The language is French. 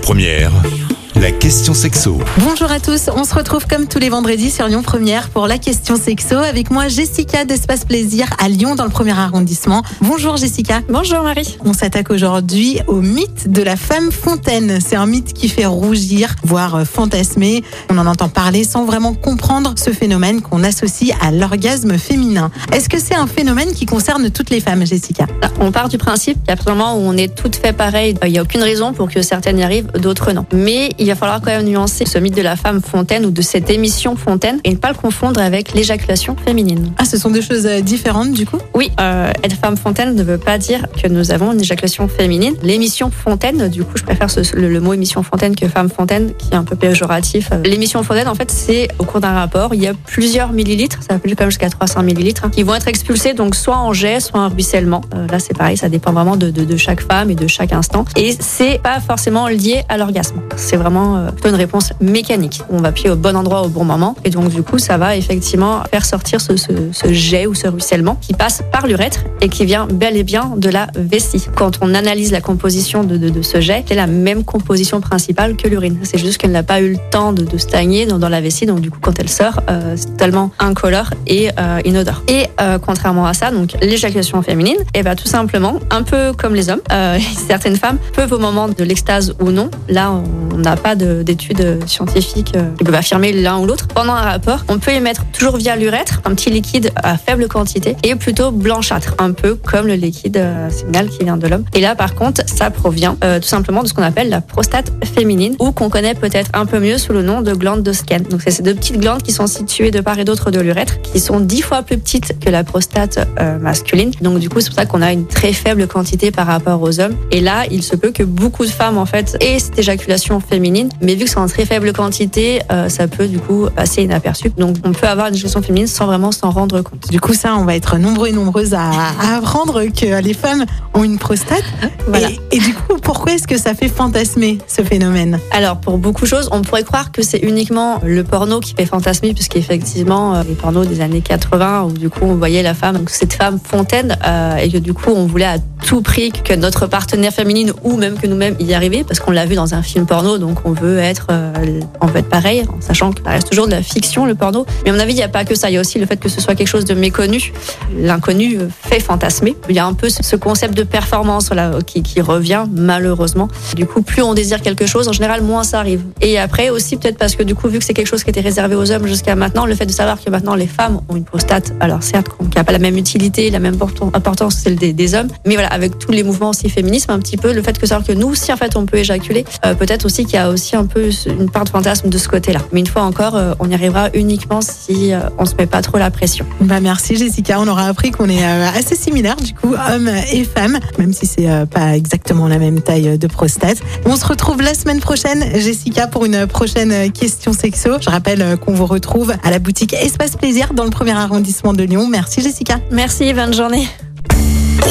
Première, la question sexo. Bonjour à tous, on se retrouve comme tous les vendredis sur Lyon Première pour la question sexo avec moi Jessica d'Espace Plaisir à Lyon dans le premier arrondissement. Bonjour Jessica. Bonjour Marie. On s'attaque aujourd'hui au mythe de la femme fontaine. C'est un mythe qui fait rougir, voire fantasmer. On en entend parler sans vraiment comprendre ce phénomène qu'on associe à l'orgasme féminin. Est-ce que c'est un phénomène qui concerne toutes les femmes Jessica? On part du principe qu'à partir du moment où on est toutes fait pareil, il n'y a aucune raison pour que certaines y arrivent, d'autres non. Mais il va falloir quand même nuancer ce mythe de la femme fontaine ou de cette émission fontaine et ne pas le confondre avec l'éjaculation féminine. Ah, ce sont deux choses euh, différentes du coup? Oui, euh, être femme fontaine ne veut pas dire que nous avons une éjaculation féminine. L'émission fontaine, du coup, je préfère ce- le, le mot émission fontaine que femme fontaine, qui est un peu péjoratif. Euh, L'émission fontaine, en fait, c'est au cours d'un rapport, il y a plusieurs millilitres, ça peut quand même jusqu'à 300 millilitres, hein, qui vont être expulsés, donc soit en jet, soit en ruissellement. Euh, là, c'est pareil, ça dépend vraiment de, de, de chaque femme et de chaque instant. Et c'est pas forcément lié à l'orgasme. C'est vraiment euh, plutôt une réponse mécanique. On va appuyer au bon endroit au bon moment. Et donc, du coup, ça va effectivement faire sortir ce, jet ou ce ruissellement qui passe par l'urètre et qui vient bel et bien de la vessie. Quand on analyse la composition de, ce jet, c'est la même composition principale que l'urine. C'est juste qu'elle n'a pas eu le temps de, stagner dans, la vessie. Donc, du coup, quand elle sort, euh, c'est totalement incolore et euh, inodore. Et euh, contrairement à ça, donc l'éjaculation féminine, et ben tout simplement, un peu comme les hommes, euh, certaines femmes peuvent au moment de l'extase ou non, là on n'a pas de- d'études scientifiques euh, qui peuvent affirmer l'un ou l'autre, pendant un rapport, on peut émettre toujours via l'urètre un petit liquide à faible quantité et plutôt blanchâtre, un peu comme le liquide euh, séminal qui vient de l'homme. Et là par contre, ça provient euh, tout simplement de ce qu'on appelle la prostate féminine ou qu'on connaît peut-être un peu mieux sous le nom de glande de Skene. Donc c'est ces deux petites glandes qui sont situées de part et d'autre de l'urètre, qui sont dix fois plus petites que la prostate euh, masculine. Donc du coup, c'est pour ça qu'on a une très faible quantité par rapport aux hommes. Et là, il se peut que beaucoup de femmes en fait aient cette éjaculation féminine, mais vu que c'est en très faible quantité, euh, ça peut du coup passer inaperçu. Donc on peut avoir une éjaculation féminine sans vraiment s'en rendre compte. Du coup, ça, on va être nombreux et nombreuses à, à apprendre que les femmes ont une prostate. Voilà. Et, et du coup, pourquoi est-ce que ça fait fantasmer ce phénomène? Alors pour beaucoup de choses, on pourrait croire que c'est uniquement le porno qui fait fantasmer, puisqu'effectivement euh, les pornos des années 80 où du coup on voyait la femme, donc cette femme fontaine, euh, et que du coup on voulait à tout prix que notre partenaire féminine ou même que nous-mêmes y arriver, parce qu'on l'a vu dans un film porno, donc on veut être, euh, on veut pareil, en sachant que ça reste toujours de la fiction le porno. Mais à mon avis, il n'y a pas que ça, il y a aussi le fait que ce soit quelque chose de méconnu. L'inconnu euh, fait fantasmer. Il y a un peu ce ce concept de performance là, qui, qui revient malheureusement. Du coup, plus on désire quelque chose, en général, moins ça arrive. Et après aussi, peut-être parce que du coup, vu que c'est quelque chose qui était réservé aux hommes jusqu'à maintenant, le fait de savoir que maintenant les femmes ont une prostate, alors certes, qui n'a pas la même utilité, la même importance celle des hommes, mais voilà, avec tous les mouvements aussi féminisme, un petit peu, le fait que savoir que nous aussi, en fait, on peut éjaculer, euh, peut-être aussi qu'il y a aussi un peu une part de fantasme de ce côté-là. Mais une fois encore, euh, on y arrivera uniquement si euh, on se met pas trop la pression. Bah merci Jessica, on aura appris qu'on est assez similaires du coup, hommes et femmes, même si c'est pas exactement la même taille de prostate. On se retrouve la semaine prochaine, Jessica, pour une prochaine question sexo. Je rappelle qu'on vous retrouve à la boutique Espace Plaisir dans le premier arrondissement de Lyon. Merci Jessica. Merci, bonne journée.